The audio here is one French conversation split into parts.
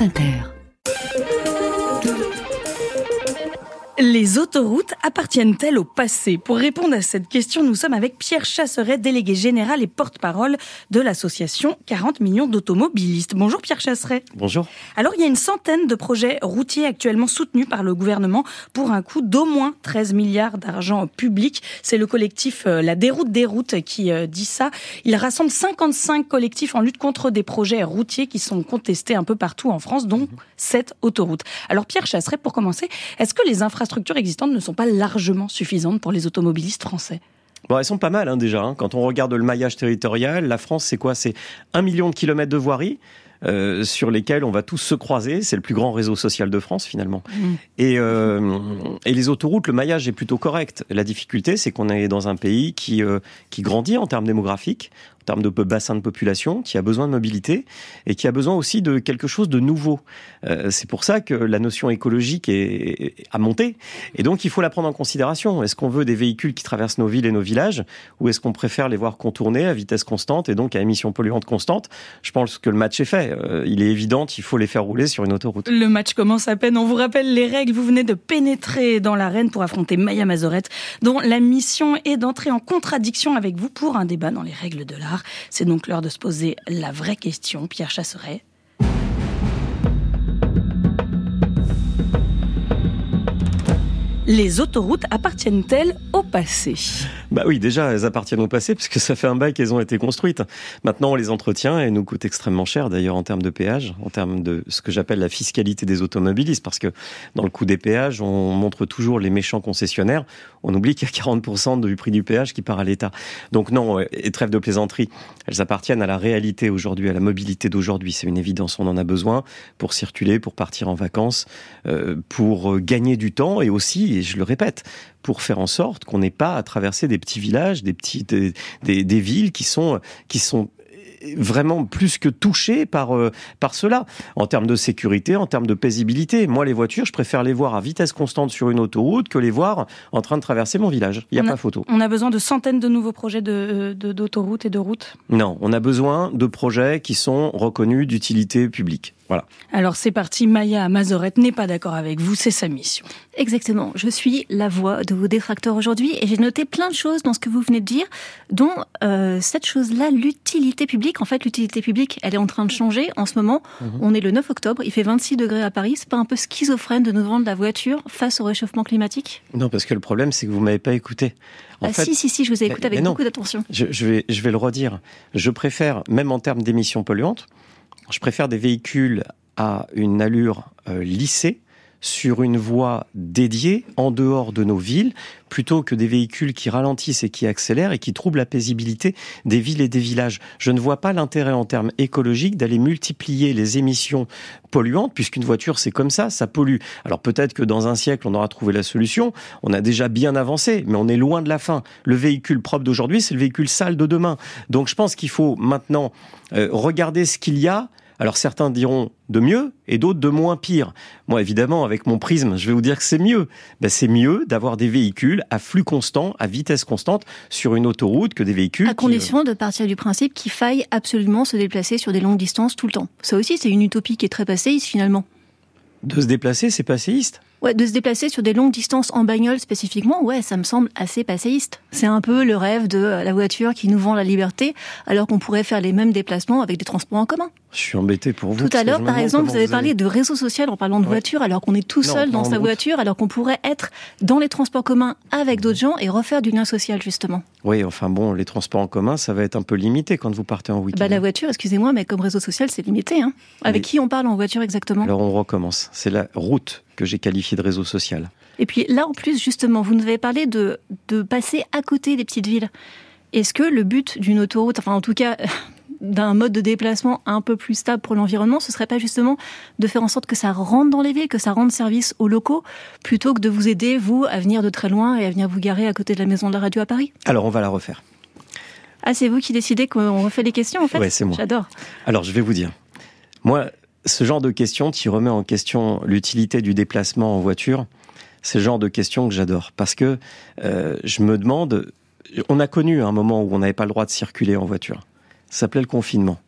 France Inter. Les autoroutes appartiennent-elles au passé? Pour répondre à cette question, nous sommes avec Pierre Chasseret, délégué général et porte-parole de l'association 40 millions d'automobilistes. Bonjour Pierre Chasseret. Bonjour. Alors il y a une centaine de projets routiers actuellement soutenus par le gouvernement pour un coût d'au moins 13 milliards d'argent public. C'est le collectif euh, La Déroute des routes qui euh, dit ça. Il rassemble 55 collectifs en lutte contre des projets routiers qui sont contestés un peu partout en France, dont 7 autoroutes. Alors Pierre Chasseret, pour commencer, est-ce que les infrastructures structures existantes ne sont pas largement suffisantes pour les automobilistes français Bon, elles sont pas mal hein, déjà. Hein. Quand on regarde le maillage territorial, la France, c'est quoi? C'est un million de kilomètres de voirie. Euh, sur lesquels on va tous se croiser. C'est le plus grand réseau social de France finalement. Mmh. Et, euh, et les autoroutes, le maillage est plutôt correct. La difficulté, c'est qu'on est dans un pays qui, euh, qui grandit en termes démographiques en termes de bassin de population, qui a besoin de mobilité et qui a besoin aussi de quelque chose de nouveau. Euh, c'est pour ça que la notion écologique est, a monté et donc il faut la prendre en considération. Est-ce qu'on veut des véhicules qui traversent nos villes et nos villages ou est-ce qu'on préfère les voir contourner à vitesse constante et donc à émissions polluantes constantes? Je pense que le match est fait. Euh, il est évident qu'il faut les faire rouler sur une autoroute. Le match commence à peine. On vous rappelle les règles. Vous venez de pénétrer dans l'arène pour affronter Maya Mazorette, dont la mission est d'entrer en contradiction avec vous pour un débat dans les règles de l'art. C'est donc l'heure de se poser la vraie question. Pierre Chasseret, les autoroutes appartiennent-elles passé Bah oui, déjà, elles appartiennent au passé puisque ça fait un bail qu'elles ont été construites. Maintenant, on les entretient et nous coûte extrêmement cher d'ailleurs en termes de péage, en termes de ce que j'appelle la fiscalité des automobilistes parce que dans le coût des péages, on montre toujours les méchants concessionnaires. On oublie qu'il y a 40% du prix du péage qui part à l'État. Donc non, et trêve de plaisanterie, elles appartiennent à la réalité aujourd'hui, à la mobilité d'aujourd'hui. C'est une évidence, on en a besoin pour circuler, pour partir en vacances, euh, pour gagner du temps et aussi, et je le répète, pour faire en sorte qu'on n'ait pas à traverser des petits villages, des petites, des, des, villes qui sont, qui sont vraiment plus que touchées par euh, par cela en termes de sécurité, en termes de paisibilité. Moi, les voitures, je préfère les voir à vitesse constante sur une autoroute que les voir en train de traverser mon village. Il n'y a, pas photo. On a besoin de centaines de nouveaux projets de d'autoroutes et de routes? Non, on a besoin de projets qui sont reconnus d'utilité publique. Voilà. Alors c'est parti, Maya Mazorette n'est pas d'accord avec vous, c'est sa mission. Exactement, je suis la voix de vos détracteurs aujourd'hui et j'ai noté plein de choses dans ce que vous venez de dire, dont euh, cette chose-là, l'utilité publique. En fait, l'utilité publique, elle est en train de changer en ce moment. Mhm. On est le 9 octobre, il fait 26 degrés à Paris. C'est pas un peu schizophrène de nous vendre la voiture face au réchauffement climatique? Non, parce que le problème, c'est que vous m'avez pas écouté. ah si, si, si, je vous ai écouté avec beaucoup d'attention. Je, je, vais, je vais le redire. Je préfère, même en termes d'émissions polluantes, je préfère des véhicules à une allure euh, lissée sur une voie dédiée en dehors de nos villes, plutôt que des véhicules qui ralentissent et qui accélèrent et qui troublent la paisibilité des villes et des villages. Je ne vois pas l'intérêt en termes écologiques d'aller multiplier les émissions polluantes, puisqu'une voiture c'est comme ça, ça pollue. Alors peut-être que dans un siècle on aura trouvé la solution, on a déjà bien avancé, mais on est loin de la fin. Le véhicule propre d'aujourd'hui, c'est le véhicule sale de demain. Donc je pense qu'il faut maintenant euh, regarder ce qu'il y a, alors certains diront de mieux et d'autres de moins pire. Moi, évidemment, avec mon prisme, je vais vous dire que c'est mieux. Ben, c'est mieux d'avoir des véhicules à flux constant, à vitesse constante, sur une autoroute que des véhicules. À condition de partir du principe qu'il faille absolument se déplacer sur des longues distances tout le temps. Ça aussi, c'est une utopie qui est très passéiste finalement. De se déplacer, c'est passéiste Ouais, de se déplacer sur des longues distances en bagnole spécifiquement, ouais, ça me semble assez passéiste. C'est un peu le rêve de la voiture qui nous vend la liberté, alors qu'on pourrait faire les mêmes déplacements avec des transports en commun. Je suis embêté pour vous. Tout à l'heure, par exemple, vous avez parlé de réseau social en parlant de voiture, alors qu'on est tout seul dans sa voiture, alors qu'on pourrait être dans les transports communs avec d'autres gens et refaire du lien social, justement. Oui, enfin bon, les transports en commun, ça va être un peu limité quand vous partez en week-end. Bah, la voiture, excusez-moi, mais comme réseau social, c'est limité. Hein. Avec qui on parle en voiture exactement? Alors on recommence. C'est la route que j'ai qualifiée de réseau social. Et puis là, en plus, justement, vous nous avez parlé de, de passer à côté des petites villes. Est-ce que le but d'une autoroute, enfin en tout cas d'un mode de déplacement un peu plus stable pour l'environnement, ce serait pas justement de faire en sorte que ça rentre dans les villes, que ça rende service aux locaux, plutôt que de vous aider, vous, à venir de très loin et à venir vous garer à côté de la maison de la radio à Paris? Alors, on va la refaire. Ah, c'est vous qui décidez qu'on refait les questions, en fait? Oui, c'est moi. J'adore. Alors, je vais vous dire. Moi, ce genre de questions qui remet en question l'utilité du déplacement en voiture, c'est le genre de questions que j'adore. Parce que euh, je me demande, on a connu un moment où on n'avait pas le droit de circuler en voiture. Ça s'appelait le confinement.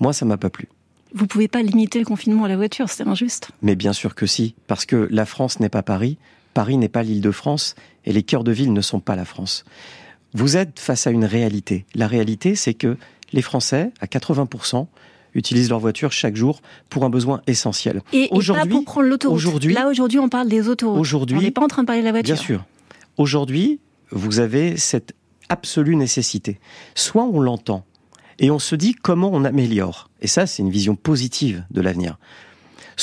Moi, ça m'a pas plu. vous pouvez pas limiter le confinement à la voiture, c'est injuste. Mais bien sûr que si, parce que la France n'est pas Paris, Paris n'est pas l'île de France, et les cœurs de ville ne sont pas la France. Vous êtes face à une réalité. La réalité, c'est que les Français, à 80%, utilisent leur voiture chaque jour pour un besoin essentiel. Et, aujourd'hui, pour prendre l'autoroute. Aujourd'hui, là aujourd'hui, on parle des autoroutes. Aujourd'hui, on n'est pas en train de parler de la voiture. Bien sûr. Aujourd'hui, vous avez cette absolue nécessité. Soit on l'entend et on se dit comment on améliore. Et ça, c'est une vision positive de l'avenir.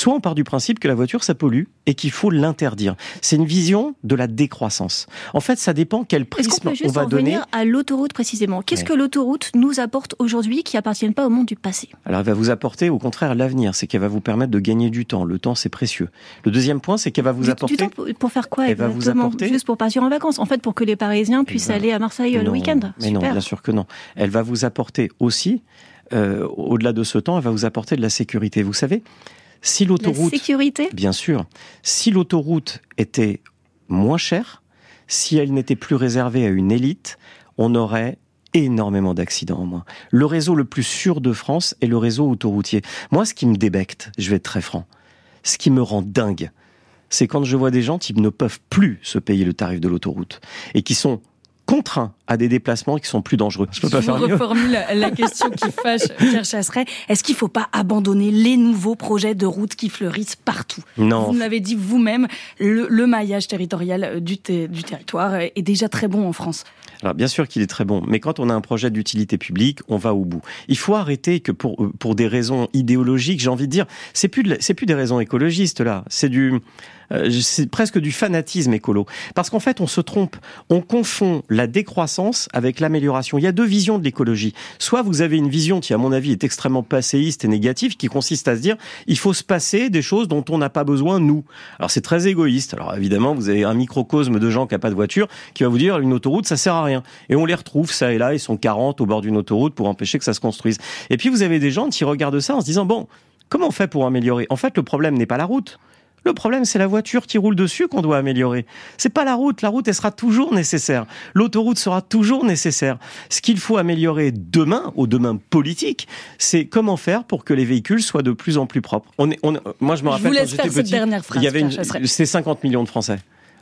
Soit on part du principe que la voiture, ça pollue et qu'il faut l'interdire. C'est une vision de la décroissance. En fait, ça dépend quel prisme on, peut juste on va en donner. à l'autoroute précisément? Qu'est-ce que l'autoroute nous apporte aujourd'hui qui appartiennent pas au monde du passé? Alors, elle va vous apporter au contraire l'avenir. C'est qu'elle va vous permettre de gagner du temps. Le temps, c'est précieux. Le deuxième point, c'est qu'elle va vous apporter. Du temps pour faire quoi Elle va vous apporter. Juste pour partir en vacances. En fait, pour que les Parisiens puissent eh ben, aller à Marseille le week-end. Mais non, bien sûr que non. Elle va vous apporter aussi. Euh, au-delà de ce temps, elle va vous apporter de la sécurité. Vous savez, si l'autoroute. sécurité Bien sûr. Si l'autoroute était moins chère, si elle n'était plus réservée à une élite, on aurait énormément d'accidents en moins. Le réseau le plus sûr de France est le réseau autoroutier. Moi, ce qui me débecte, je vais être très franc, ce qui me rend dingue, c'est quand je vois des gens qui ne peuvent plus se payer le tarif de l'autoroute et qui sont contraints à des déplacements qui sont plus dangereux. Je peux pas faire mieux. reformule la question qui fâche Pierre Chasseret. Est-ce qu'il ne faut pas abandonner les nouveaux projets de routes qui fleurissent partout? Non. Vous l'avez dit vous-même, le, maillage territorial du, du territoire est déjà très bon en France. Alors bien sûr qu'il est très bon, mais quand on a un projet d'utilité publique, on va au bout. Il faut arrêter que pour euh, pour des raisons idéologiques, j'ai envie de dire, c'est plus c'est plus des raisons écologistes là, c'est du euh, c'est presque du fanatisme écolo. Parce qu'en fait, on se trompe. On confond la décroissance avec l'amélioration. Il y a deux visions de l'écologie. Soit vous avez une vision qui, à mon avis, est extrêmement passéiste et négative, qui consiste à se dire, il faut se passer des choses dont on n'a pas besoin, nous. Alors c'est très égoïste. Alors évidemment, vous avez un microcosme de gens qui n'ont pas de voiture, qui va vous dire, une autoroute, ça sert à rien. Et on les retrouve, ça et là, ils sont 40 au bord d'une autoroute pour empêcher que ça se construise. Et puis vous avez des gens qui regardent ça en se disant, bon, comment on fait pour améliorer? En fait, le problème n'est pas la route. Le problème, c'est la voiture qui roule dessus qu'on doit améliorer. C'est pas la route. La route, elle sera toujours nécessaire. L'autoroute sera toujours nécessaire. Ce qu'il faut améliorer demain, au demain politique, c'est comment faire pour que les véhicules soient de plus en plus propres. On est, on, moi, je me rappelle quand j'étais petit, il y avait c'est 50 millions de Français.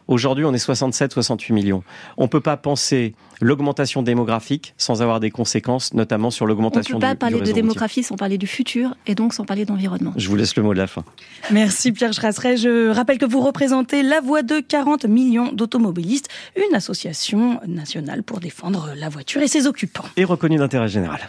Aujourd'hui, on est 67-68 millions. On ne peut pas penser l'augmentation démographique sans avoir des conséquences, notamment sur l'augmentation du On ne peut pas parler de démographie sans parler du futur et donc sans parler d'environnement. Je vous laisse le mot de la fin. Merci Pierre Chasseret. Je rappelle que vous représentez la voix de 40 millions d'automobilistes, une association nationale pour défendre la voiture et ses occupants. Et reconnue d'intérêt général.